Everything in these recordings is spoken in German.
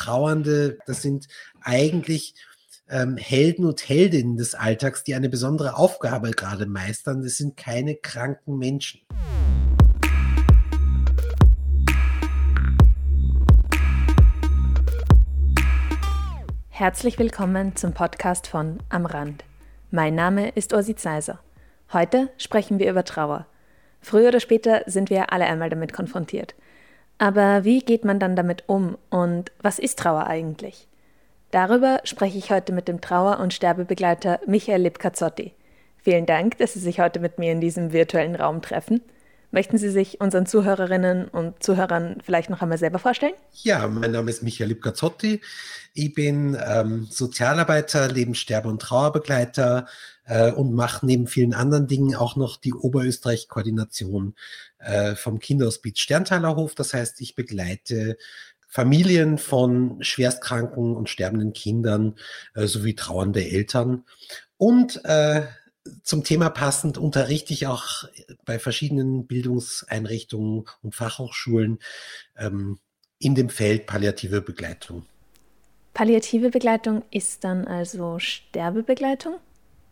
Trauernde, das sind eigentlich ähm, Helden und Heldinnen des Alltags, die eine besondere Aufgabe gerade meistern. Das sind keine kranken Menschen. Herzlich willkommen zum Podcast von Am Rand. Mein Name ist Ursi Zeiser. Heute sprechen wir über Trauer. Früher oder später sind wir alle einmal damit konfrontiert. Aber wie geht man dann damit um und was ist Trauer eigentlich? Darüber spreche ich heute mit dem Trauer- und Sterbebegleiter Michael Lipkazzotti. Vielen Dank, dass Sie sich heute mit mir in diesem virtuellen Raum treffen. Möchten Sie sich unseren Zuhörerinnen und Zuhörern vielleicht noch einmal selber vorstellen? Ja, mein Name ist Michael Lipkazzotti. Ich bin ähm, Sozialarbeiter, Lebenssterbe- und Trauerbegleiter äh, und mache neben vielen anderen Dingen auch noch die Oberösterreich-Koordination äh, vom Kinderhospiz Sterntalerhof. Das heißt, ich begleite Familien von schwerstkranken und sterbenden Kindern äh, sowie trauernde Eltern. Und äh, zum Thema passend unterrichte ich auch bei verschiedenen Bildungseinrichtungen und Fachhochschulen ähm, in dem Feld palliative Begleitung. Palliative Begleitung ist dann also Sterbebegleitung?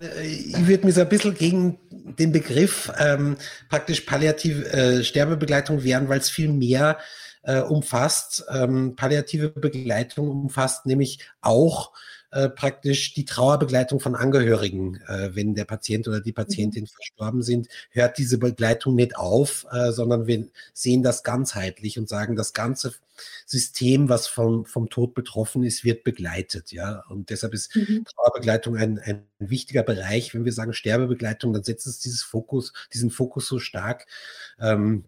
Äh, ich würde mich so ein bisschen gegen den Begriff ähm, praktisch palliative äh, Sterbebegleitung wehren, weil es viel mehr äh, umfasst. Ähm, palliative Begleitung umfasst nämlich auch äh, praktisch die Trauerbegleitung von Angehörigen, äh, wenn der Patient oder die Patientin mhm. verstorben sind, hört diese Begleitung nicht auf, äh, sondern wir sehen das ganzheitlich und sagen, das ganze System, was vom, vom Tod betroffen ist, wird begleitet. Ja? Und deshalb ist mhm. Trauerbegleitung ein, ein wichtiger Bereich. Wenn wir sagen Sterbebegleitung, dann setzt es dieses Fokus, diesen Fokus so stark. Ähm,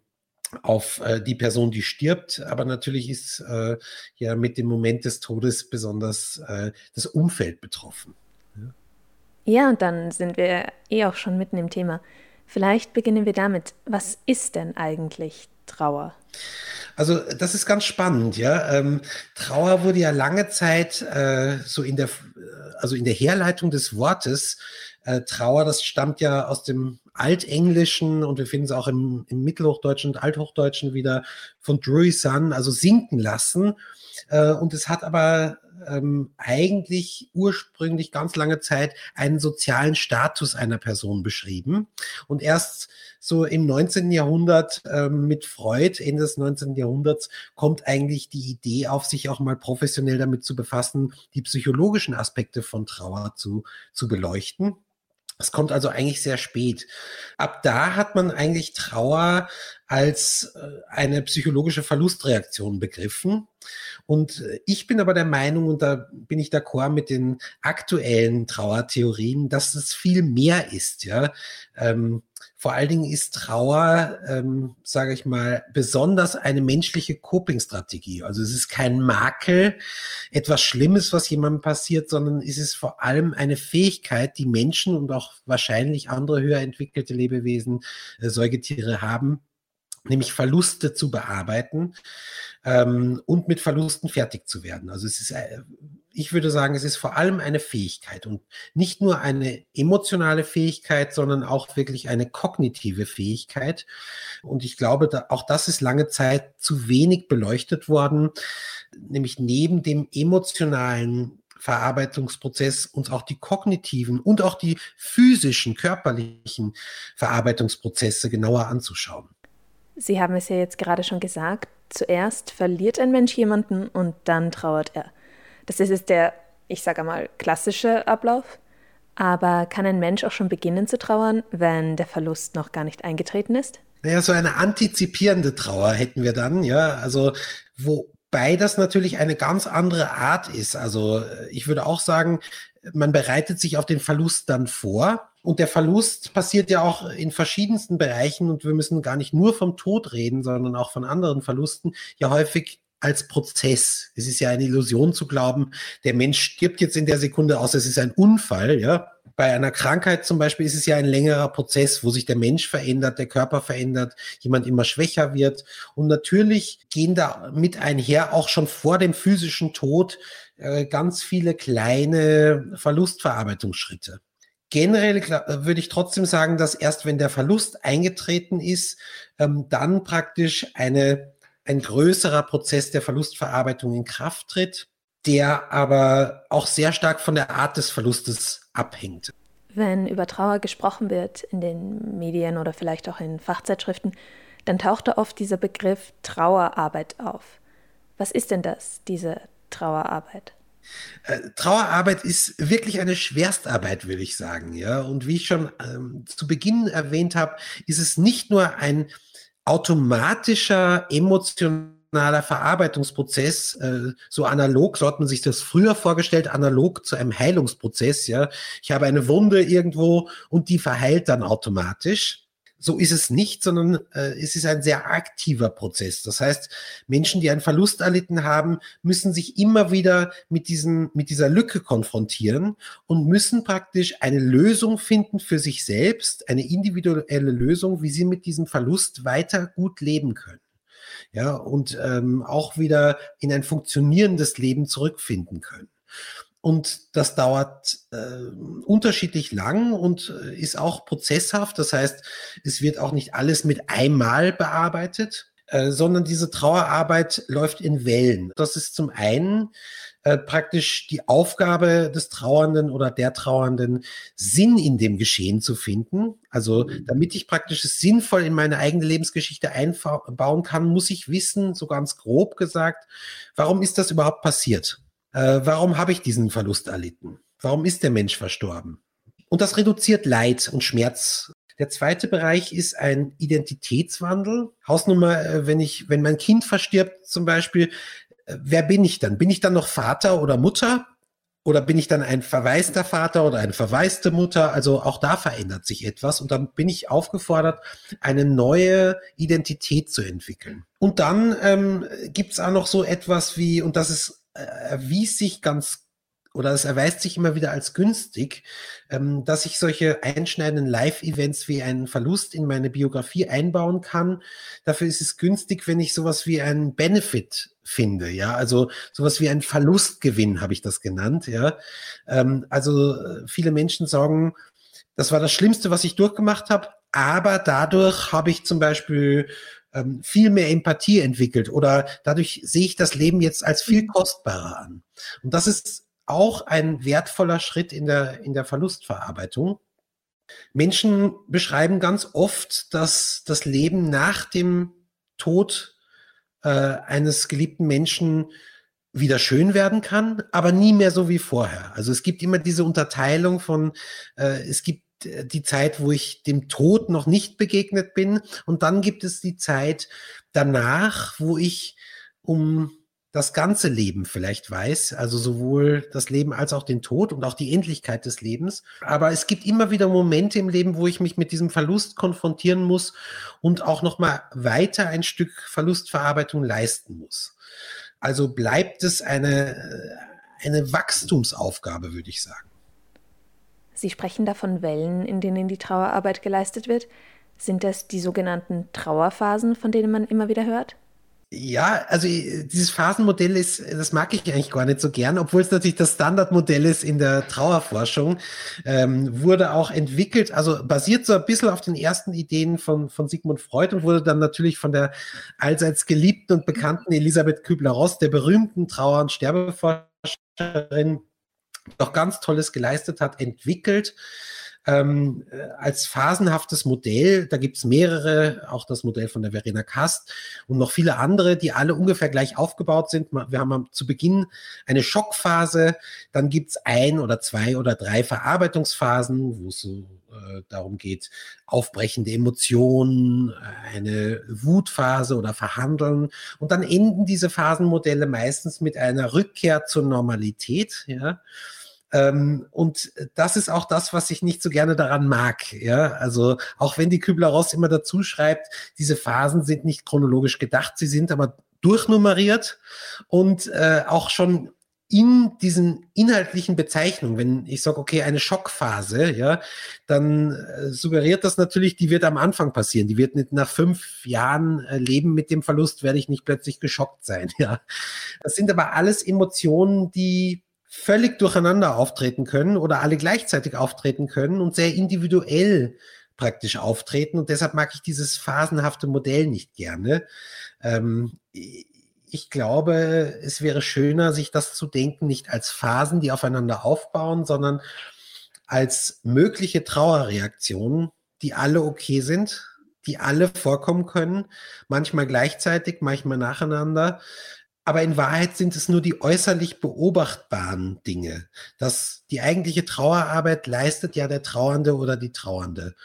auf äh, die Person, die stirbt. Aber natürlich ist äh, ja mit dem Moment des Todes besonders äh, das Umfeld betroffen. Ja. ja, und dann sind wir eh auch schon mitten im Thema. Vielleicht beginnen wir damit. Was ist denn eigentlich Trauer? Also das ist ganz spannend, ja. Ähm, Trauer wurde ja lange Zeit äh, so in der, also in der Herleitung des Wortes äh, Trauer, das stammt ja aus dem Altenglischen und wir finden es auch im, im Mittelhochdeutschen und Althochdeutschen wieder von Drury Sun, also sinken lassen. Äh, und es hat aber ähm, eigentlich ursprünglich ganz lange Zeit einen sozialen Status einer Person beschrieben. Und erst so im 19. Jahrhundert ähm, mit Freud, Ende des 19. Jahrhunderts, kommt eigentlich die Idee auf, sich auch mal professionell damit zu befassen, die psychologischen Aspekte von Trauer zu, zu beleuchten. Es kommt also eigentlich sehr spät. Ab da hat man eigentlich Trauer als äh, eine psychologische Verlustreaktion begriffen. Und äh, ich bin aber der Meinung, und da bin ich d'accord mit den aktuellen Trauertheorien, dass es viel mehr ist. Ja, ähm, vor allen Dingen ist Trauer, ähm, sage ich mal, besonders eine menschliche Coping-Strategie. Also es ist kein Makel, etwas Schlimmes, was jemandem passiert, sondern es ist vor allem eine Fähigkeit, die Menschen und auch wahrscheinlich andere höher entwickelte Lebewesen, äh, Säugetiere haben, nämlich Verluste zu bearbeiten ähm, und mit Verlusten fertig zu werden. Also es ist, äh, ich würde sagen, es ist vor allem eine Fähigkeit und nicht nur eine emotionale Fähigkeit, sondern auch wirklich eine kognitive Fähigkeit. Und ich glaube, da, auch das ist lange Zeit zu wenig beleuchtet worden, nämlich neben dem emotionalen Verarbeitungsprozess uns auch die kognitiven und auch die physischen, körperlichen Verarbeitungsprozesse genauer anzuschauen. Sie haben es ja jetzt gerade schon gesagt, zuerst verliert ein Mensch jemanden und dann trauert er. Das ist jetzt der, ich sage mal, klassische Ablauf. Aber kann ein Mensch auch schon beginnen zu trauern, wenn der Verlust noch gar nicht eingetreten ist? Naja, so eine antizipierende Trauer hätten wir dann, ja. Also, wobei das natürlich eine ganz andere Art ist. Also, ich würde auch sagen, man bereitet sich auf den Verlust dann vor. Und der Verlust passiert ja auch in verschiedensten Bereichen. Und wir müssen gar nicht nur vom Tod reden, sondern auch von anderen Verlusten, ja häufig als Prozess. Es ist ja eine Illusion zu glauben, der Mensch stirbt jetzt in der Sekunde aus, es ist ein Unfall, ja. Bei einer Krankheit zum Beispiel ist es ja ein längerer Prozess, wo sich der Mensch verändert, der Körper verändert, jemand immer schwächer wird. Und natürlich gehen da mit einher auch schon vor dem physischen Tod äh, ganz viele kleine Verlustverarbeitungsschritte. Generell äh, würde ich trotzdem sagen, dass erst wenn der Verlust eingetreten ist, ähm, dann praktisch eine ein größerer Prozess der Verlustverarbeitung in Kraft tritt, der aber auch sehr stark von der Art des Verlustes abhängt. Wenn über Trauer gesprochen wird in den Medien oder vielleicht auch in Fachzeitschriften, dann taucht da oft dieser Begriff Trauerarbeit auf. Was ist denn das, diese Trauerarbeit? Äh, Trauerarbeit ist wirklich eine Schwerstarbeit, würde ich sagen. Ja, und wie ich schon ähm, zu Beginn erwähnt habe, ist es nicht nur ein automatischer emotionaler Verarbeitungsprozess, äh, so analog, so hat man sich das früher vorgestellt, analog zu einem Heilungsprozess. Ja, ich habe eine Wunde irgendwo und die verheilt dann automatisch so ist es nicht, sondern äh, es ist ein sehr aktiver Prozess. Das heißt, Menschen, die einen Verlust erlitten haben, müssen sich immer wieder mit, diesem, mit dieser Lücke konfrontieren und müssen praktisch eine Lösung finden für sich selbst, eine individuelle Lösung, wie sie mit diesem Verlust weiter gut leben können. Ja, und ähm, auch wieder in ein funktionierendes Leben zurückfinden können. Und das dauert äh, unterschiedlich lang und äh, ist auch prozesshaft. Das heißt, es wird auch nicht alles mit einmal bearbeitet, äh, sondern diese Trauerarbeit läuft in Wellen. Das ist zum einen äh, praktisch die Aufgabe des Trauernden oder der Trauernden, Sinn in dem Geschehen zu finden. Also mhm. damit ich praktisch es sinnvoll in meine eigene Lebensgeschichte einbauen kann, muss ich wissen, so ganz grob gesagt, warum ist das überhaupt passiert? Äh, warum habe ich diesen Verlust erlitten? Warum ist der Mensch verstorben? Und das reduziert Leid und Schmerz. Der zweite Bereich ist ein Identitätswandel. Hausnummer, äh, wenn ich, wenn mein Kind verstirbt zum Beispiel, äh, wer bin ich dann? Bin ich dann noch Vater oder Mutter? Oder bin ich dann ein verwaister Vater oder eine verwaiste Mutter? Also auch da verändert sich etwas und dann bin ich aufgefordert, eine neue Identität zu entwickeln. Und dann ähm, gibt es auch noch so etwas wie, und das ist erwies sich ganz oder es erweist sich immer wieder als günstig, ähm, dass ich solche einschneidenden Live-Events wie einen Verlust in meine Biografie einbauen kann. Dafür ist es günstig, wenn ich sowas wie einen Benefit finde, ja, also sowas wie ein Verlustgewinn habe ich das genannt, ja. Ähm, also äh, viele Menschen sagen, das war das Schlimmste, was ich durchgemacht habe, aber dadurch habe ich zum Beispiel ähm, viel mehr Empathie entwickelt oder dadurch sehe ich das Leben jetzt als viel mhm. kostbarer an. Und das ist auch ein wertvoller Schritt in der, in der Verlustverarbeitung. Menschen beschreiben ganz oft, dass das Leben nach dem Tod äh, eines geliebten Menschen wieder schön werden kann, aber nie mehr so wie vorher. Also es gibt immer diese Unterteilung von, äh, es gibt die Zeit, wo ich dem Tod noch nicht begegnet bin. Und dann gibt es die Zeit danach, wo ich um das ganze Leben vielleicht weiß, also sowohl das Leben als auch den Tod und auch die Endlichkeit des Lebens. Aber es gibt immer wieder Momente im Leben, wo ich mich mit diesem Verlust konfrontieren muss und auch noch mal weiter ein Stück Verlustverarbeitung leisten muss. Also bleibt es eine, eine Wachstumsaufgabe, würde ich sagen. Sie sprechen da von Wellen, in denen die Trauerarbeit geleistet wird. Sind das die sogenannten Trauerphasen, von denen man immer wieder hört? Ja, also äh, dieses Phasenmodell ist, das mag ich eigentlich gar nicht so gern, obwohl es natürlich das Standardmodell ist in der Trauerforschung, ähm, wurde auch entwickelt, also basiert so ein bisschen auf den ersten Ideen von, von Sigmund Freud und wurde dann natürlich von der allseits geliebten und bekannten Elisabeth Kübler-Ross, der berühmten Trauer- und Sterbeforscherin, noch ganz Tolles geleistet hat, entwickelt ähm, äh, als phasenhaftes Modell. Da gibt es mehrere, auch das Modell von der Verena Kast und noch viele andere, die alle ungefähr gleich aufgebaut sind. Wir haben zu Beginn eine Schockphase, dann gibt es ein oder zwei oder drei Verarbeitungsphasen, wo es so äh, darum geht, aufbrechende Emotionen, eine Wutphase oder Verhandeln. Und dann enden diese Phasenmodelle meistens mit einer Rückkehr zur Normalität. Ja. Ähm, und das ist auch das, was ich nicht so gerne daran mag. Ja, also auch wenn die Kübler-Ross immer dazu schreibt, diese Phasen sind nicht chronologisch gedacht, sie sind aber durchnummeriert und äh, auch schon in diesen inhaltlichen Bezeichnungen, wenn ich sage, okay, eine Schockphase, ja, dann äh, suggeriert das natürlich, die wird am Anfang passieren. Die wird nicht nach fünf Jahren äh, Leben mit dem Verlust, werde ich nicht plötzlich geschockt sein, ja. Das sind aber alles Emotionen, die völlig durcheinander auftreten können oder alle gleichzeitig auftreten können und sehr individuell praktisch auftreten. Und deshalb mag ich dieses phasenhafte Modell nicht gerne. Ähm, ich glaube, es wäre schöner, sich das zu denken, nicht als Phasen, die aufeinander aufbauen, sondern als mögliche Trauerreaktionen, die alle okay sind, die alle vorkommen können, manchmal gleichzeitig, manchmal nacheinander. Aber in Wahrheit sind es nur die äußerlich beobachtbaren Dinge. Das, die eigentliche Trauerarbeit leistet ja der Trauernde oder die Trauernde.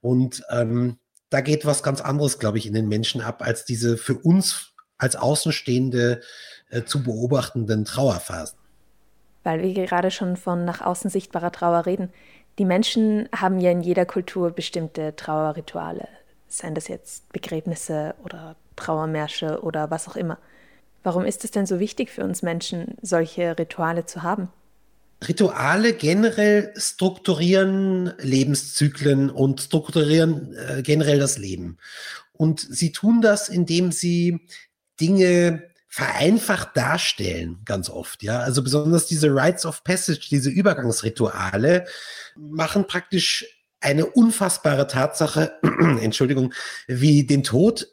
Und ähm, da geht was ganz anderes, glaube ich, in den Menschen ab, als diese für uns als Außenstehende äh, zu beobachtenden Trauerphasen. Weil wir gerade schon von nach außen sichtbarer Trauer reden. Die Menschen haben ja in jeder Kultur bestimmte Trauerrituale, seien das jetzt Begräbnisse oder Trauermärsche oder was auch immer. Warum ist es denn so wichtig für uns Menschen, solche Rituale zu haben? Rituale generell strukturieren Lebenszyklen und strukturieren äh, generell das Leben. Und sie tun das, indem sie Dinge vereinfacht darstellen, ganz oft, ja. Also besonders diese Rites of Passage, diese Übergangsrituale machen praktisch eine unfassbare Tatsache, Entschuldigung, wie den Tod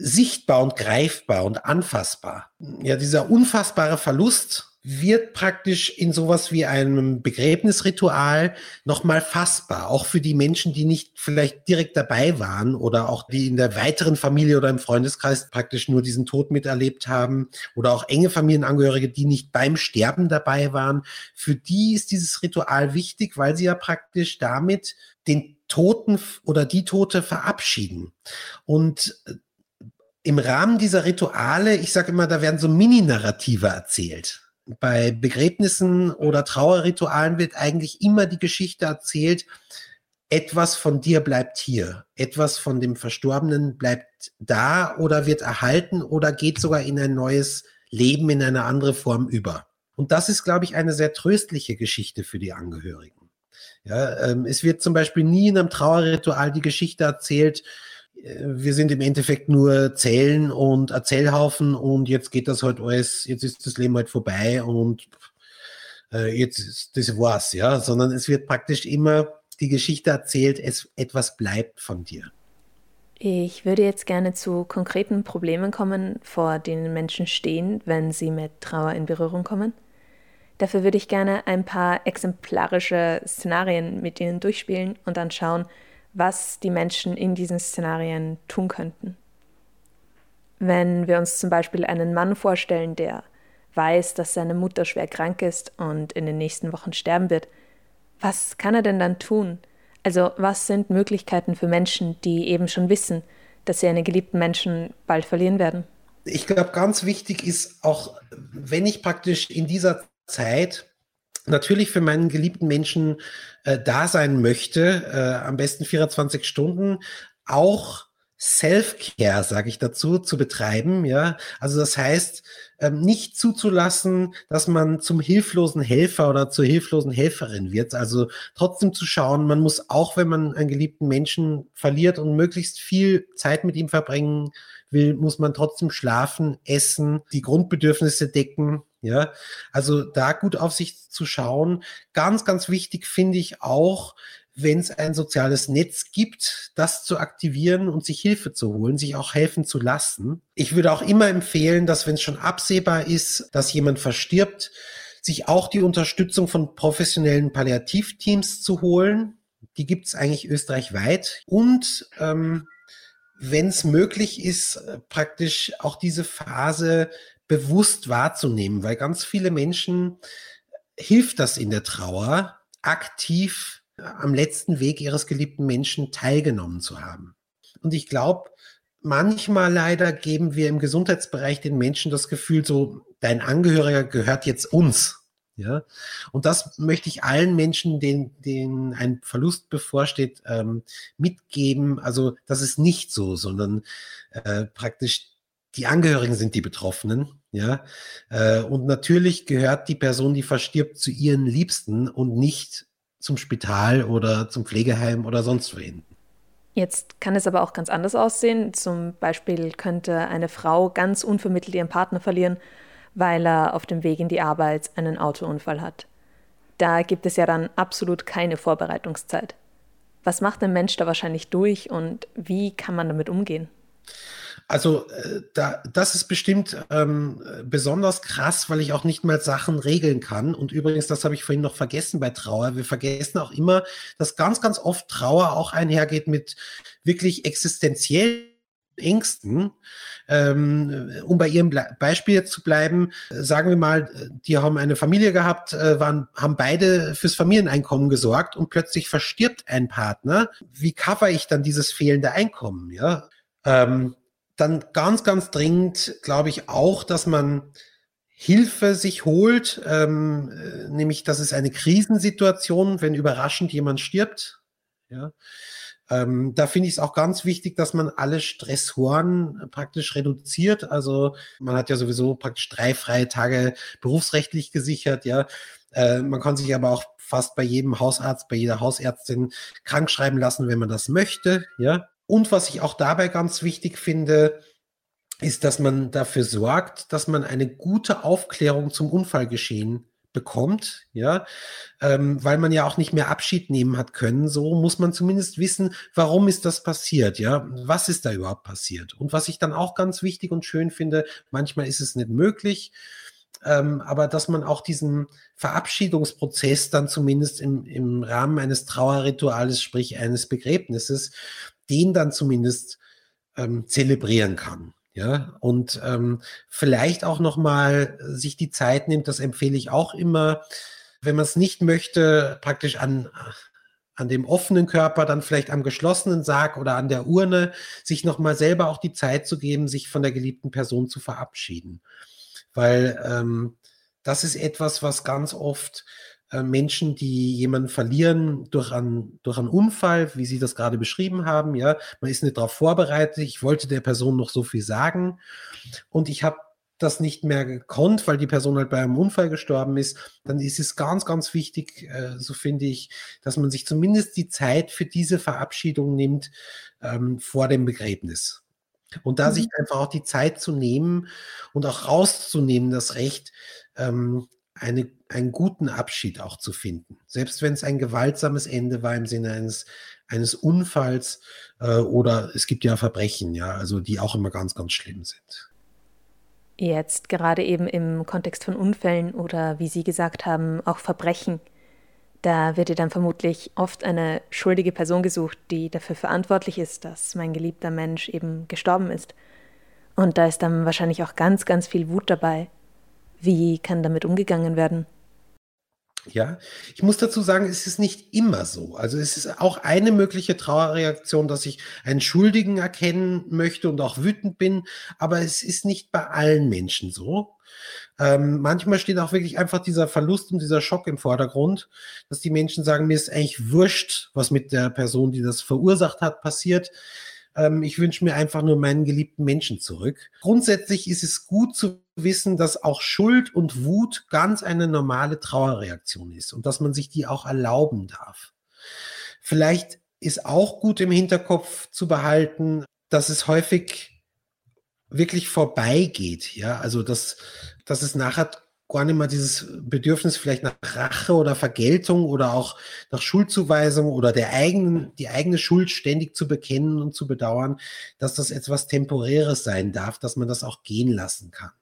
sichtbar und greifbar und anfassbar. Ja, dieser unfassbare Verlust wird praktisch in sowas wie einem Begräbnisritual nochmal fassbar, auch für die Menschen, die nicht vielleicht direkt dabei waren oder auch die in der weiteren Familie oder im Freundeskreis praktisch nur diesen Tod miterlebt haben oder auch enge Familienangehörige, die nicht beim Sterben dabei waren. Für die ist dieses Ritual wichtig, weil sie ja praktisch damit den Toten oder die Tote verabschieden. Und äh, im Rahmen dieser Rituale, ich sage immer, da werden so Mini-Narrative erzählt bei Begräbnissen oder Trauerritualen wird eigentlich immer die Geschichte erzählt, etwas von dir bleibt hier, etwas von dem Verstorbenen bleibt da oder wird erhalten oder geht sogar in ein neues Leben in eine andere Form über. Und das ist, glaube ich, eine sehr tröstliche Geschichte für die Angehörigen. Ja, ähm, es wird zum Beispiel nie in einem Trauerritual die Geschichte erzählt, wir sind im Endeffekt nur Zellen und Erzählhaufen und jetzt geht das halt alles, jetzt ist das Leben halt vorbei und äh, jetzt das war's, ja, sondern es wird praktisch immer die Geschichte erzählt, es etwas bleibt von dir. Ich würde jetzt gerne zu konkreten Problemen kommen, vor denen Menschen stehen, wenn sie mit Trauer in Berührung kommen. Dafür würde ich gerne ein paar exemplarische Szenarien mit Ihnen durchspielen und dann schauen, was die Menschen in diesen Szenarien tun könnten. Wenn wir uns zum Beispiel einen Mann vorstellen, der weiß, dass seine Mutter schwer krank ist und in den nächsten Wochen sterben wird, was kann er denn dann tun? Also was sind Möglichkeiten für Menschen, die eben schon wissen, dass sie einen geliebten Menschen bald verlieren werden? Ich glaube, ganz wichtig ist auch, wenn ich praktisch in dieser Zeit natürlich für meinen geliebten Menschen äh, da sein möchte, äh, am besten 24 Stunden, auch Self-Care, sage ich dazu, zu betreiben. Ja, also das heißt, ähm, nicht zuzulassen, dass man zum hilflosen Helfer oder zur hilflosen Helferin wird. Also trotzdem zu schauen, man muss auch, wenn man einen geliebten Menschen verliert und möglichst viel Zeit mit ihm verbringen will, muss man trotzdem schlafen, essen, die Grundbedürfnisse decken. Ja, also da gut auf sich zu schauen. Ganz, ganz wichtig finde ich auch, wenn es ein soziales Netz gibt, das zu aktivieren und sich Hilfe zu holen, sich auch helfen zu lassen. Ich würde auch immer empfehlen, dass wenn es schon absehbar ist, dass jemand verstirbt, sich auch die Unterstützung von professionellen Palliativteams zu holen. Die gibt es eigentlich österreichweit. Und ähm, wenn es möglich ist, äh, praktisch auch diese Phase bewusst wahrzunehmen, weil ganz viele Menschen hilft das in der Trauer, aktiv am letzten Weg ihres geliebten Menschen teilgenommen zu haben. Und ich glaube, manchmal leider geben wir im Gesundheitsbereich den Menschen das Gefühl, so dein Angehöriger gehört jetzt uns. Ja, und das möchte ich allen Menschen, denen, denen ein Verlust bevorsteht, ähm, mitgeben. Also das ist nicht so, sondern äh, praktisch die Angehörigen sind die Betroffenen, ja. Äh, und natürlich gehört die Person, die verstirbt, zu ihren Liebsten und nicht zum Spital oder zum Pflegeheim oder sonst wohin. Jetzt kann es aber auch ganz anders aussehen. Zum Beispiel könnte eine Frau ganz unvermittelt ihren Partner verlieren, weil er auf dem Weg in die Arbeit einen Autounfall hat. Da gibt es ja dann absolut keine Vorbereitungszeit. Was macht ein Mensch da wahrscheinlich durch und wie kann man damit umgehen? Also äh, da, das ist bestimmt ähm, besonders krass, weil ich auch nicht mal Sachen regeln kann. Und übrigens, das habe ich vorhin noch vergessen bei Trauer. Wir vergessen auch immer, dass ganz, ganz oft Trauer auch einhergeht mit wirklich existenziellen Ängsten. Ähm, um bei Ihrem Beispiel jetzt zu bleiben, sagen wir mal, die haben eine Familie gehabt, äh, waren, haben beide fürs Familieneinkommen gesorgt und plötzlich verstirbt ein Partner. Wie cover ich dann dieses fehlende Einkommen? Ja. Ähm, dann ganz, ganz dringend glaube ich auch, dass man Hilfe sich holt, ähm, äh, nämlich das ist eine Krisensituation, wenn überraschend jemand stirbt. Ja. Ähm, da finde ich es auch ganz wichtig, dass man alle Stressoren praktisch reduziert. Also man hat ja sowieso praktisch drei freie Tage berufsrechtlich gesichert, ja. Äh, man kann sich aber auch fast bei jedem Hausarzt, bei jeder Hausärztin krank schreiben lassen, wenn man das möchte, ja. Und was ich auch dabei ganz wichtig finde, ist, dass man dafür sorgt, dass man eine gute Aufklärung zum Unfallgeschehen bekommt, ja, ähm, weil man ja auch nicht mehr Abschied nehmen hat können. So muss man zumindest wissen, warum ist das passiert, ja, was ist da überhaupt passiert. Und was ich dann auch ganz wichtig und schön finde, manchmal ist es nicht möglich, ähm, aber dass man auch diesen Verabschiedungsprozess dann zumindest im, im Rahmen eines Trauerrituales, sprich eines Begräbnisses, den dann zumindest ähm, zelebrieren kann. Ja, und ähm, vielleicht auch nochmal sich die Zeit nimmt, das empfehle ich auch immer, wenn man es nicht möchte, praktisch an, an dem offenen Körper, dann vielleicht am geschlossenen Sarg oder an der Urne, sich nochmal selber auch die Zeit zu geben, sich von der geliebten Person zu verabschieden. Weil ähm, das ist etwas, was ganz oft Menschen, die jemanden verlieren durch einen, durch einen Unfall, wie Sie das gerade beschrieben haben. Ja, man ist nicht darauf vorbereitet. Ich wollte der Person noch so viel sagen und ich habe das nicht mehr gekonnt, weil die Person halt bei einem Unfall gestorben ist, dann ist es ganz, ganz wichtig, äh, so finde ich, dass man sich zumindest die Zeit für diese Verabschiedung nimmt ähm, vor dem Begräbnis. Und da mhm. sich einfach auch die Zeit zu nehmen und auch rauszunehmen, das Recht, ähm, eine, einen guten Abschied auch zu finden. Selbst wenn es ein gewaltsames Ende war im Sinne eines, eines Unfalls äh, oder es gibt ja Verbrechen, ja, also die auch immer ganz, ganz schlimm sind. Jetzt gerade eben im Kontext von Unfällen oder wie Sie gesagt haben, auch Verbrechen. Da wird ja dann vermutlich oft eine schuldige Person gesucht, die dafür verantwortlich ist, dass mein geliebter Mensch eben gestorben ist. Und da ist dann wahrscheinlich auch ganz, ganz viel Wut dabei. Wie kann damit umgegangen werden? Ja, ich muss dazu sagen, es ist nicht immer so. Also es ist auch eine mögliche Trauerreaktion, dass ich einen Schuldigen erkennen möchte und auch wütend bin, aber es ist nicht bei allen Menschen so. Ähm, manchmal steht auch wirklich einfach dieser Verlust und dieser Schock im Vordergrund, dass die Menschen sagen, mir ist eigentlich wurscht, was mit der Person, die das verursacht hat, passiert. Ähm, ich wünsche mir einfach nur meinen geliebten Menschen zurück. Grundsätzlich ist es gut zu wissen, dass auch Schuld und Wut ganz eine normale Trauerreaktion ist und dass man sich die auch erlauben darf. Vielleicht ist auch gut im Hinterkopf zu behalten, dass es häufig wirklich vorbeigeht, ja, also dass, dass es nachher gar nicht mehr dieses Bedürfnis vielleicht nach Rache oder Vergeltung oder auch nach Schuldzuweisung oder der eigenen, die eigene Schuld ständig zu bekennen und zu bedauern, dass das etwas Temporäres sein darf, dass man das auch gehen lassen kann.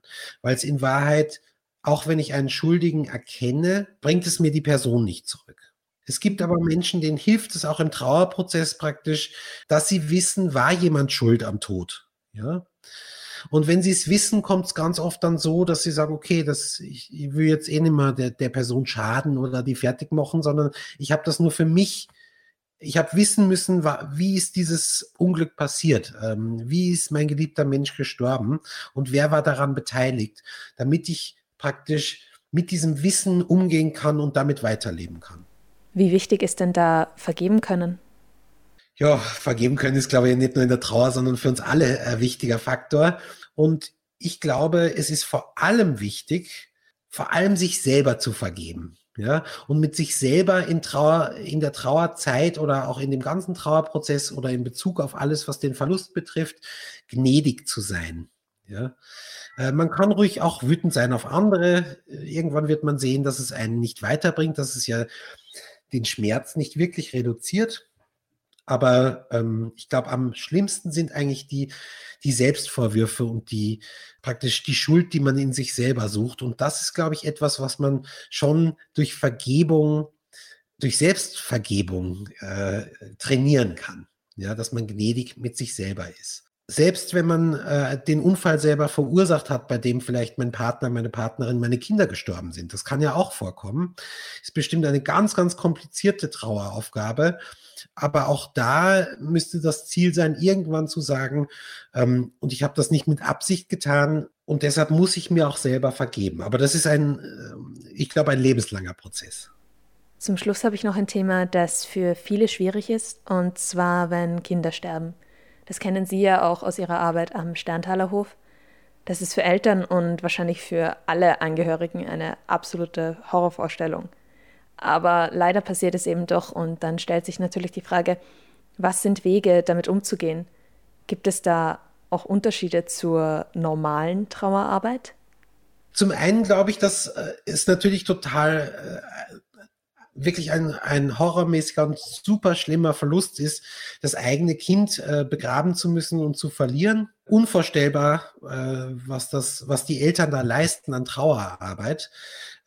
Weil es in Wahrheit, auch wenn ich einen Schuldigen erkenne, bringt es mir die Person nicht zurück. Es gibt aber Menschen, denen hilft es auch im Trauerprozess praktisch, dass sie wissen, war jemand schuld am Tod. Ja, und wenn sie es wissen, kommt es ganz oft dann so, dass sie sagen, okay, das, ich, ich will jetzt eh nicht mehr der, der Person schaden oder die fertig machen, sondern ich habe das nur für mich. Ich habe wissen müssen, wie ist dieses Unglück passiert? Ähm, wie ist mein geliebter Mensch gestorben? Und wer war daran beteiligt? Damit ich praktisch mit diesem Wissen umgehen kann und damit weiterleben kann. Wie wichtig ist denn da vergeben können? Ja, vergeben können ist, glaube ich, nicht nur in der Trauer, sondern für uns alle ein wichtiger Faktor. Und ich glaube, es ist vor allem wichtig, vor allem sich selber zu vergeben. Ja, und mit sich selber in Trauer, in der Trauerzeit oder auch in dem ganzen Trauerprozess oder in Bezug auf alles, was den Verlust betrifft, gnädig zu sein. Ja, äh, man kann ruhig auch wütend sein auf andere. Irgendwann wird man sehen, dass es einen nicht weiterbringt, dass es ja den Schmerz nicht wirklich reduziert. Aber ähm, ich glaube, am schlimmsten sind eigentlich die, die Selbstvorwürfe und die praktisch die Schuld, die man in sich selber sucht. Und das ist, glaube ich, etwas, was man schon durch Vergebung, durch Selbstvergebung äh, trainieren kann. Ja, dass man gnädig mit sich selber ist selbst wenn man äh, den Unfall selber verursacht hat, bei dem vielleicht mein Partner, meine Partnerin, meine Kinder gestorben sind, das kann ja auch vorkommen, ist bestimmt eine ganz, ganz komplizierte Traueraufgabe. Aber auch da müsste das Ziel sein, irgendwann zu sagen, ähm, und ich habe das nicht mit Absicht getan und deshalb muss ich mir auch selber vergeben. Aber das ist ein, äh, ich glaube, ein lebenslanger Prozess. Zum Schluss habe ich noch ein Thema, das für viele schwierig ist, und zwar, wenn Kinder sterben. Das kennen Sie ja auch aus Ihrer Arbeit am Sterntaler Hof. Das ist für Eltern und wahrscheinlich für alle Angehörigen eine absolute Horrorvorstellung. Aber leider passiert es eben doch und dann stellt sich natürlich die Frage, was sind Wege, damit umzugehen? Gibt es da auch Unterschiede zur normalen Trauerarbeit? Zum einen glaube ich, das ist natürlich total äh, wirklich ein, ein horrormäßiger und super schlimmer Verlust ist, das eigene Kind äh, begraben zu müssen und zu verlieren. Unvorstellbar, äh, was das, was die Eltern da leisten an Trauerarbeit.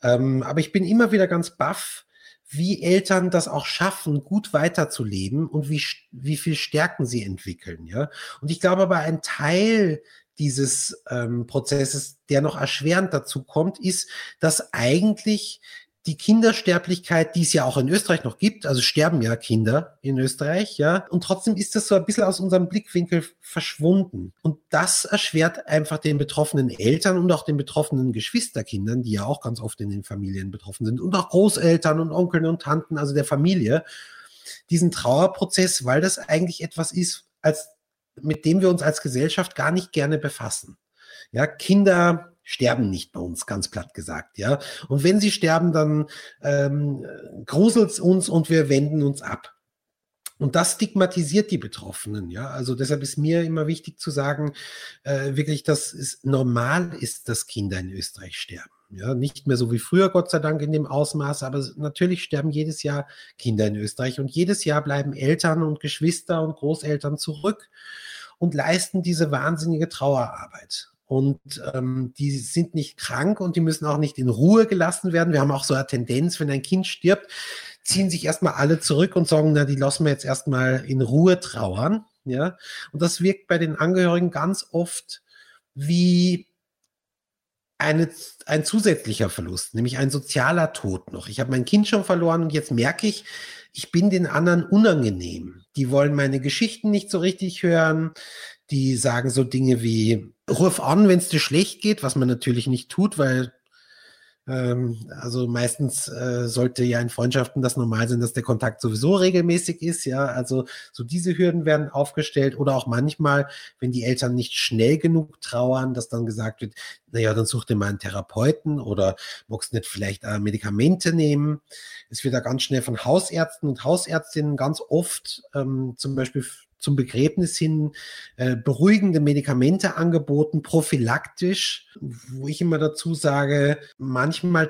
Ähm, aber ich bin immer wieder ganz baff, wie Eltern das auch schaffen, gut weiterzuleben und wie, wie viel Stärken sie entwickeln, ja. Und ich glaube aber ein Teil dieses ähm, Prozesses, der noch erschwerend dazu kommt, ist, dass eigentlich die Kindersterblichkeit, die es ja auch in Österreich noch gibt, also sterben ja Kinder in Österreich, ja, und trotzdem ist das so ein bisschen aus unserem Blickwinkel verschwunden. Und das erschwert einfach den betroffenen Eltern und auch den betroffenen Geschwisterkindern, die ja auch ganz oft in den Familien betroffen sind, und auch Großeltern und Onkeln und Tanten, also der Familie, diesen Trauerprozess, weil das eigentlich etwas ist, als, mit dem wir uns als Gesellschaft gar nicht gerne befassen. Ja, Kinder sterben nicht bei uns, ganz platt gesagt, ja. Und wenn sie sterben, dann ähm, gruselt es uns und wir wenden uns ab. Und das stigmatisiert die Betroffenen, ja. Also deshalb ist mir immer wichtig zu sagen, äh, wirklich, dass es normal ist, dass Kinder in Österreich sterben. Ja, nicht mehr so wie früher, Gott sei Dank, in dem Ausmaß, aber natürlich sterben jedes Jahr Kinder in Österreich und jedes Jahr bleiben Eltern und Geschwister und Großeltern zurück und leisten diese wahnsinnige Trauerarbeit und ähm, die sind nicht krank und die müssen auch nicht in Ruhe gelassen werden. Wir haben auch so eine Tendenz, wenn ein Kind stirbt, ziehen sich erstmal alle zurück und sagen, na, die lassen wir jetzt erstmal in Ruhe trauern. Ja, und das wirkt bei den Angehörigen ganz oft wie eine, ein zusätzlicher Verlust, nämlich ein sozialer Tod noch. Ich habe mein Kind schon verloren und jetzt merke ich, ich bin den anderen unangenehm. Die wollen meine Geschichten nicht so richtig hören. Die sagen so Dinge wie, ruf an, wenn es dir schlecht geht, was man natürlich nicht tut, weil ähm, also meistens äh, sollte ja in Freundschaften das normal sein, dass der Kontakt sowieso regelmäßig ist. Ja, also so diese Hürden werden aufgestellt oder auch manchmal, wenn die Eltern nicht schnell genug trauern, dass dann gesagt wird, naja, dann such dir mal einen Therapeuten oder magst nicht vielleicht äh, Medikamente nehmen. Es wird da ganz schnell von Hausärzten und Hausärztinnen ganz oft ähm, zum Beispiel zum Begräbnis hin äh, beruhigende Medikamente angeboten, prophylaktisch, wo ich immer dazu sage, manchmal äh,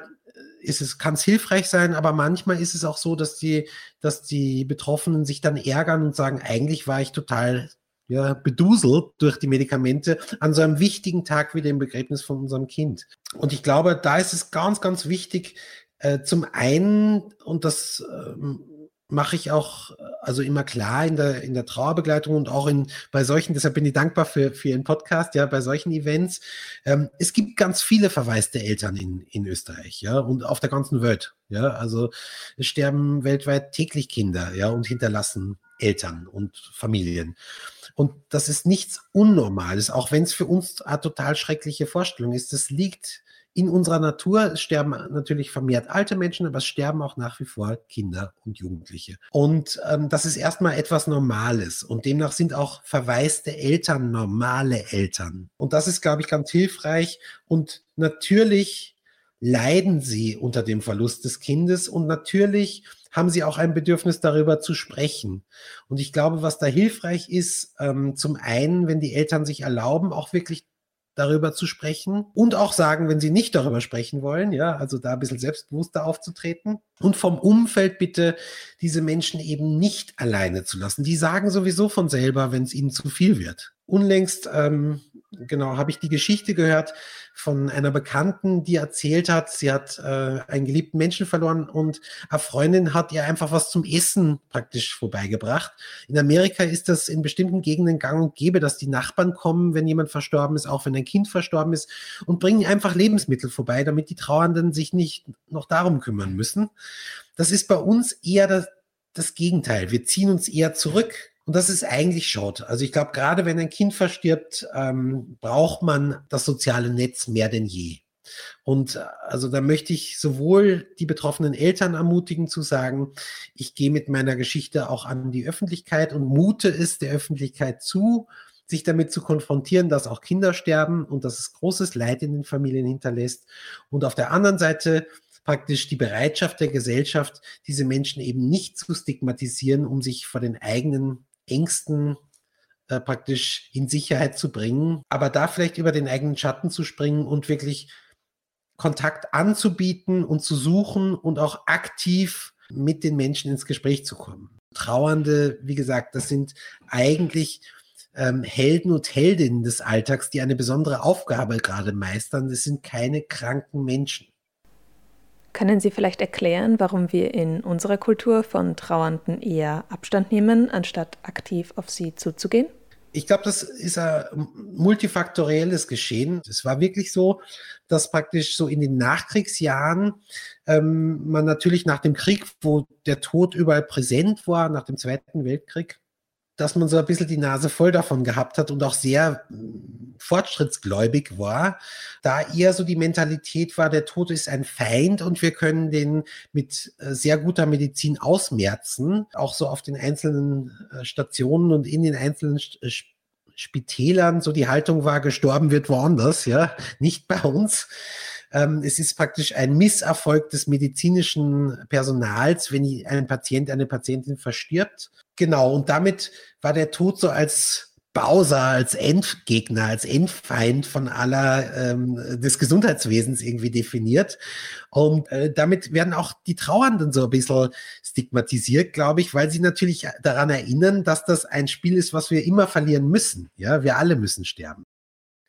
ist es, kann es hilfreich sein, aber manchmal ist es auch so, dass die, dass die Betroffenen sich dann ärgern und sagen, eigentlich war ich total ja, beduselt durch die Medikamente an so einem wichtigen Tag wie dem Begräbnis von unserem Kind. Und ich glaube, da ist es ganz, ganz wichtig, äh, zum einen, und das ähm, mache ich auch also immer klar in der, in der Trauerbegleitung und auch in, bei solchen, deshalb bin ich dankbar für, für Ihren Podcast, ja, bei solchen Events. Ähm, es gibt ganz viele verwaiste Eltern in, in Österreich, ja, und auf der ganzen Welt, ja. Also es sterben weltweit täglich Kinder, ja, und hinterlassen Eltern und Familien. Und das ist nichts Unnormales, auch wenn es für uns eine total schreckliche Vorstellung ist. Das liegt in unserer Natur sterben natürlich vermehrt alte Menschen, aber es sterben auch nach wie vor Kinder und Jugendliche. Und ähm, das ist erstmal etwas Normales. Und demnach sind auch verwaiste Eltern normale Eltern. Und das ist, glaube ich, ganz hilfreich. Und natürlich leiden sie unter dem Verlust des Kindes und natürlich haben sie auch ein Bedürfnis darüber zu sprechen. Und ich glaube, was da hilfreich ist, ähm, zum einen, wenn die Eltern sich erlauben, auch wirklich darüber zu sprechen und auch sagen, wenn sie nicht darüber sprechen wollen, ja, also da ein bisschen selbstbewusster aufzutreten und vom Umfeld bitte diese Menschen eben nicht alleine zu lassen. Die sagen sowieso von selber, wenn es ihnen zu viel wird. Unlängst ähm, genau, habe ich die Geschichte gehört von einer Bekannten, die erzählt hat, sie hat äh, einen geliebten Menschen verloren und eine Freundin hat ihr einfach was zum Essen praktisch vorbeigebracht. In Amerika ist das in bestimmten Gegenden gang und gäbe, dass die Nachbarn kommen, wenn jemand verstorben ist, auch wenn ein Kind verstorben ist und bringen einfach Lebensmittel vorbei, damit die Trauernden sich nicht noch darum kümmern müssen. Das ist bei uns eher das, das Gegenteil. Wir ziehen uns eher zurück und das ist eigentlich schade. Also ich glaube, gerade wenn ein Kind verstirbt, ähm, braucht man das soziale Netz mehr denn je. Und äh, also da möchte ich sowohl die betroffenen Eltern ermutigen zu sagen, ich gehe mit meiner Geschichte auch an die Öffentlichkeit und mute es der Öffentlichkeit zu, sich damit zu konfrontieren, dass auch Kinder sterben und dass es großes Leid in den Familien hinterlässt. Und auf der anderen Seite praktisch die Bereitschaft der Gesellschaft, diese Menschen eben nicht zu stigmatisieren, um sich vor den eigenen Ängsten äh, praktisch in Sicherheit zu bringen, aber da vielleicht über den eigenen Schatten zu springen und wirklich Kontakt anzubieten und zu suchen und auch aktiv mit den Menschen ins Gespräch zu kommen. Trauernde, wie gesagt, das sind eigentlich ähm, Helden und Heldinnen des Alltags, die eine besondere Aufgabe gerade meistern. Das sind keine kranken Menschen. Können Sie vielleicht erklären, warum wir in unserer Kultur von Trauernden eher Abstand nehmen, anstatt aktiv auf sie zuzugehen? Ich glaube, das ist ein multifaktorielles Geschehen. Es war wirklich so, dass praktisch so in den Nachkriegsjahren ähm, man natürlich nach dem Krieg, wo der Tod überall präsent war, nach dem Zweiten Weltkrieg, dass man so ein bisschen die Nase voll davon gehabt hat und auch sehr mm, fortschrittsgläubig war, da eher so die Mentalität war, der Tod ist ein Feind und wir können den mit äh, sehr guter Medizin ausmerzen, auch so auf den einzelnen äh, Stationen und in den einzelnen äh, Spitälern, so die Haltung war, gestorben wird woanders, ja, nicht bei uns. Ähm, es ist praktisch ein Misserfolg des medizinischen Personals, wenn ein Patient, eine Patientin verstirbt. Genau, und damit war der Tod so als Bowser als Endgegner, als Endfeind von aller ähm, des Gesundheitswesens irgendwie definiert. Und äh, damit werden auch die Trauernden so ein bisschen stigmatisiert, glaube ich, weil sie natürlich daran erinnern, dass das ein Spiel ist, was wir immer verlieren müssen. Ja, wir alle müssen sterben.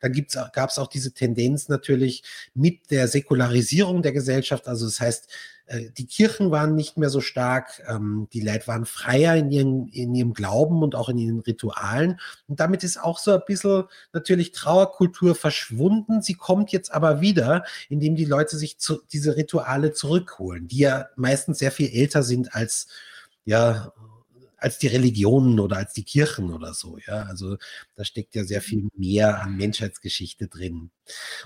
Da gab es auch diese Tendenz natürlich mit der Säkularisierung der Gesellschaft. Also das heißt, äh, die Kirchen waren nicht mehr so stark, ähm, die Leute waren freier in, ihren, in ihrem Glauben und auch in ihren Ritualen. Und damit ist auch so ein bisschen natürlich Trauerkultur verschwunden. Sie kommt jetzt aber wieder, indem die Leute sich zu, diese Rituale zurückholen, die ja meistens sehr viel älter sind als ja als die Religionen oder als die Kirchen oder so. Ja, also da steckt ja sehr viel mehr an Menschheitsgeschichte drin.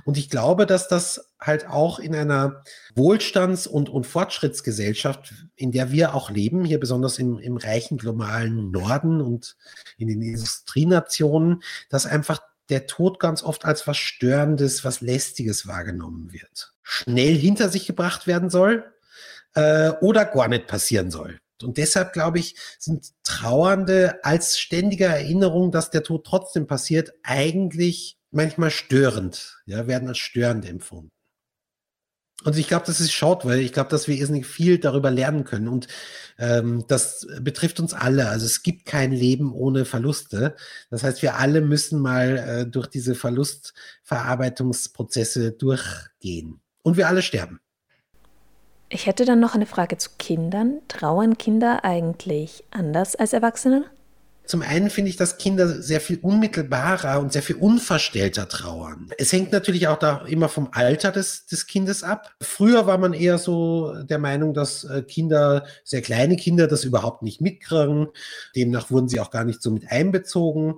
Und ich glaube, dass das halt auch in einer Wohlstands- und, und Fortschrittsgesellschaft, in der wir auch leben, hier besonders im, im reichen globalen Norden und in den Industrienationen, dass einfach der Tod ganz oft als was Störendes, was Lästiges wahrgenommen wird. Schnell hinter sich gebracht werden soll äh, oder gar nicht passieren soll. Und deshalb, glaube ich, sind Trauernde als ständige Erinnerung, dass der Tod trotzdem passiert, eigentlich manchmal störend, ja, werden als störend empfunden. Und ich glaube, das ist schaut, weil ich glaube, dass wir irrsinnig viel darüber lernen können. Und ähm, das betrifft uns alle. Also es gibt kein Leben ohne Verluste. Das heißt, wir alle müssen mal äh, durch diese Verlustverarbeitungsprozesse durchgehen. Und wir alle sterben. Ich hätte dann noch eine Frage zu Kindern. Trauern Kinder eigentlich anders als Erwachsene? Zum einen finde ich, dass Kinder sehr viel unmittelbarer und sehr viel unverstellter trauern. Es hängt natürlich auch da immer vom Alter des, des Kindes ab. Früher war man eher so der Meinung, dass äh, Kinder, sehr kleine Kinder, das überhaupt nicht mitkriegen. Demnach wurden sie auch gar nicht so mit einbezogen.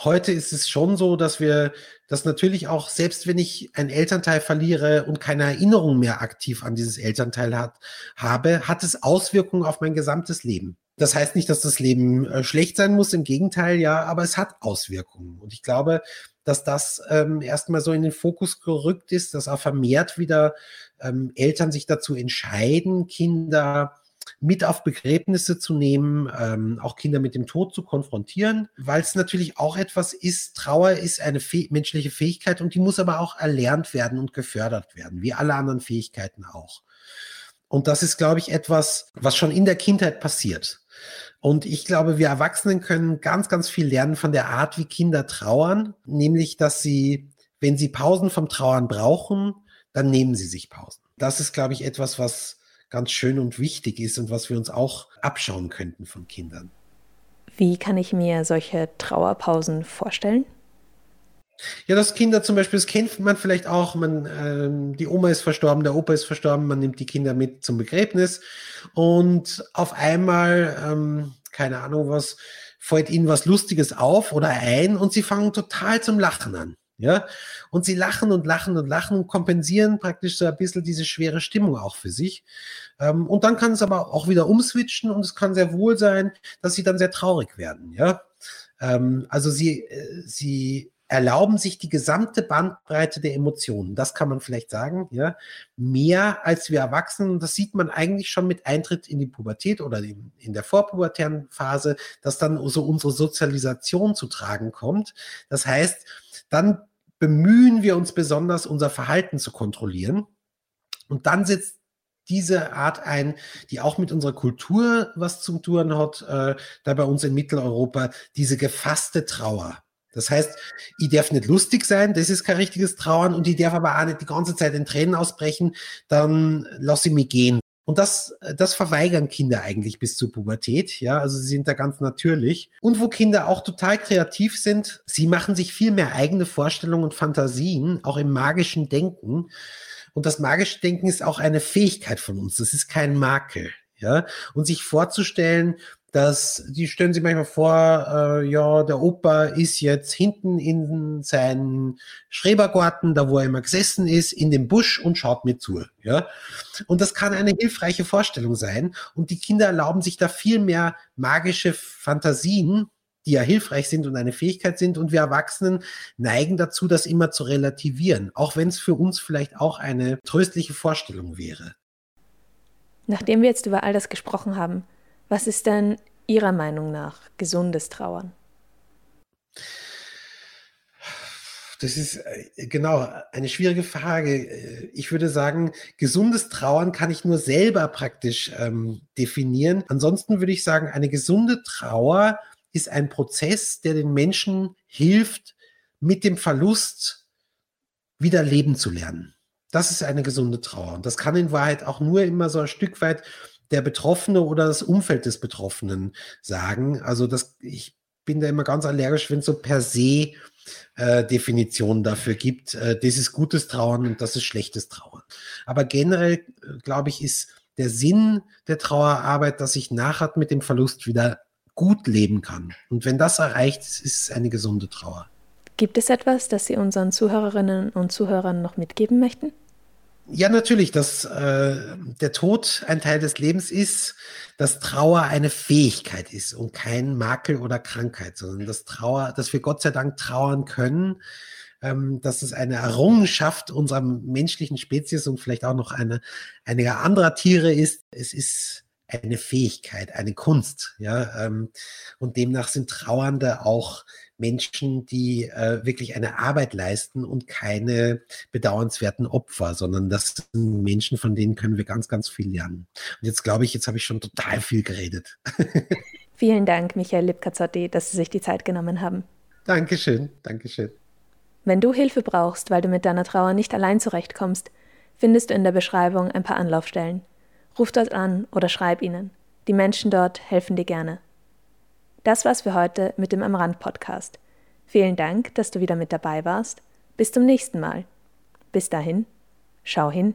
Heute ist es schon so, dass wir das natürlich auch, selbst wenn ich einen Elternteil verliere und keine Erinnerung mehr aktiv an dieses Elternteil hat, habe, hat es Auswirkungen auf mein gesamtes Leben. Das heißt nicht, dass das Leben äh, schlecht sein muss, im Gegenteil, ja, aber es hat Auswirkungen. Und ich glaube, dass das ähm, erstmal so in den Fokus gerückt ist, dass auch vermehrt wieder ähm, Eltern sich dazu entscheiden, Kinder mit auf Begräbnisse zu nehmen, ähm, auch Kinder mit dem Tod zu konfrontieren, weil es natürlich auch etwas ist, Trauer ist eine fäh menschliche Fähigkeit und die muss aber auch erlernt werden und gefördert werden, wie alle anderen Fähigkeiten auch. Und das ist, glaube ich, etwas, was schon in der Kindheit passiert. Und ich glaube, wir Erwachsenen können ganz, ganz viel lernen von der Art, wie Kinder trauern, nämlich, dass sie, wenn sie Pausen vom Trauern brauchen, dann nehmen sie sich Pausen. Das ist, glaube ich, etwas, was ganz schön und wichtig ist und was wir uns auch abschauen könnten von Kindern. Wie kann ich mir solche Trauerpausen vorstellen? Ja, das Kinder zum Beispiel, das kennt man vielleicht auch, man, ähm, die Oma ist verstorben, der Opa ist verstorben, man nimmt die Kinder mit zum Begräbnis und auf einmal, ähm, keine Ahnung was, fällt ihnen was Lustiges auf oder ein und sie fangen total zum Lachen an. Ja, und sie lachen und lachen und lachen und kompensieren praktisch so ein bisschen diese schwere Stimmung auch für sich. Ähm, und dann kann es aber auch wieder umswitchen und es kann sehr wohl sein, dass sie dann sehr traurig werden. Ja, ähm, also sie, äh, sie erlauben sich die gesamte Bandbreite der Emotionen. Das kann man vielleicht sagen, ja. Mehr als wir Erwachsenen. Das sieht man eigentlich schon mit Eintritt in die Pubertät oder in, in der vorpubertären Phase, dass dann so unsere Sozialisation zu tragen kommt. Das heißt, dann bemühen wir uns besonders, unser Verhalten zu kontrollieren. Und dann sitzt diese Art ein, die auch mit unserer Kultur was zu tun hat, äh, da bei uns in Mitteleuropa, diese gefasste Trauer. Das heißt, ich darf nicht lustig sein, das ist kein richtiges Trauern und ich darf aber auch nicht die ganze Zeit in Tränen ausbrechen, dann lasse ich mich gehen. Und das, das verweigern Kinder eigentlich bis zur Pubertät, ja, also sie sind da ganz natürlich. Und wo Kinder auch total kreativ sind, sie machen sich viel mehr eigene Vorstellungen und Fantasien, auch im magischen Denken. Und das magische Denken ist auch eine Fähigkeit von uns, das ist kein Makel, ja. Und sich vorzustellen, dass die stellen sich manchmal vor, äh, ja, der Opa ist jetzt hinten in seinen Schrebergarten, da wo er immer gesessen ist, in dem Busch und schaut mir zu. Ja, und das kann eine hilfreiche Vorstellung sein. Und die Kinder erlauben sich da viel mehr magische Fantasien, die ja hilfreich sind und eine Fähigkeit sind. Und wir Erwachsenen neigen dazu, das immer zu relativieren, auch wenn es für uns vielleicht auch eine tröstliche Vorstellung wäre. Nachdem wir jetzt über all das gesprochen haben, was ist denn Ihrer Meinung nach gesundes Trauern? Das ist äh, genau eine schwierige Frage. Ich würde sagen, gesundes Trauern kann ich nur selber praktisch ähm, definieren. Ansonsten würde ich sagen, eine gesunde Trauer ist ein Prozess, der den Menschen hilft, mit dem Verlust wieder leben zu lernen. Das ist eine gesunde Trauer. Und das kann in Wahrheit auch nur immer so ein Stück weit der Betroffene oder das Umfeld des Betroffenen sagen. Also das, ich bin da immer ganz allergisch, wenn es so per se äh, Definitionen dafür gibt. Äh, das ist gutes Trauern und das ist schlechtes Trauern. Aber generell, äh, glaube ich, ist der Sinn der Trauerarbeit, dass ich nachher mit dem Verlust wieder gut leben kann. Und wenn das erreicht ist, ist es eine gesunde Trauer. Gibt es etwas, das Sie unseren Zuhörerinnen und Zuhörern noch mitgeben möchten? Ja, natürlich, dass äh, der Tod ein Teil des Lebens ist, dass Trauer eine Fähigkeit ist und kein Makel oder Krankheit, sondern dass Trauer, dass wir Gott sei Dank trauern können, ähm, dass es eine Errungenschaft unserer menschlichen Spezies und vielleicht auch noch eine einiger anderer Tiere ist. Es ist eine Fähigkeit, eine Kunst, ja, ähm, und demnach sind Trauernde auch Menschen, die äh, wirklich eine Arbeit leisten und keine bedauernswerten Opfer, sondern das sind Menschen, von denen können wir ganz, ganz viel lernen. Und jetzt glaube ich, jetzt habe ich schon total viel geredet. Vielen Dank, Michael Lipkazzotti, dass Sie sich die Zeit genommen haben. Dankeschön, Dankeschön. Wenn du Hilfe brauchst, weil du mit deiner Trauer nicht allein zurechtkommst, findest du in der Beschreibung ein paar Anlaufstellen. Ruf dort an oder schreib ihnen. Die Menschen dort helfen dir gerne. Das war's für heute mit dem Am Rand Podcast. Vielen Dank, dass du wieder mit dabei warst. Bis zum nächsten Mal. Bis dahin, schau hin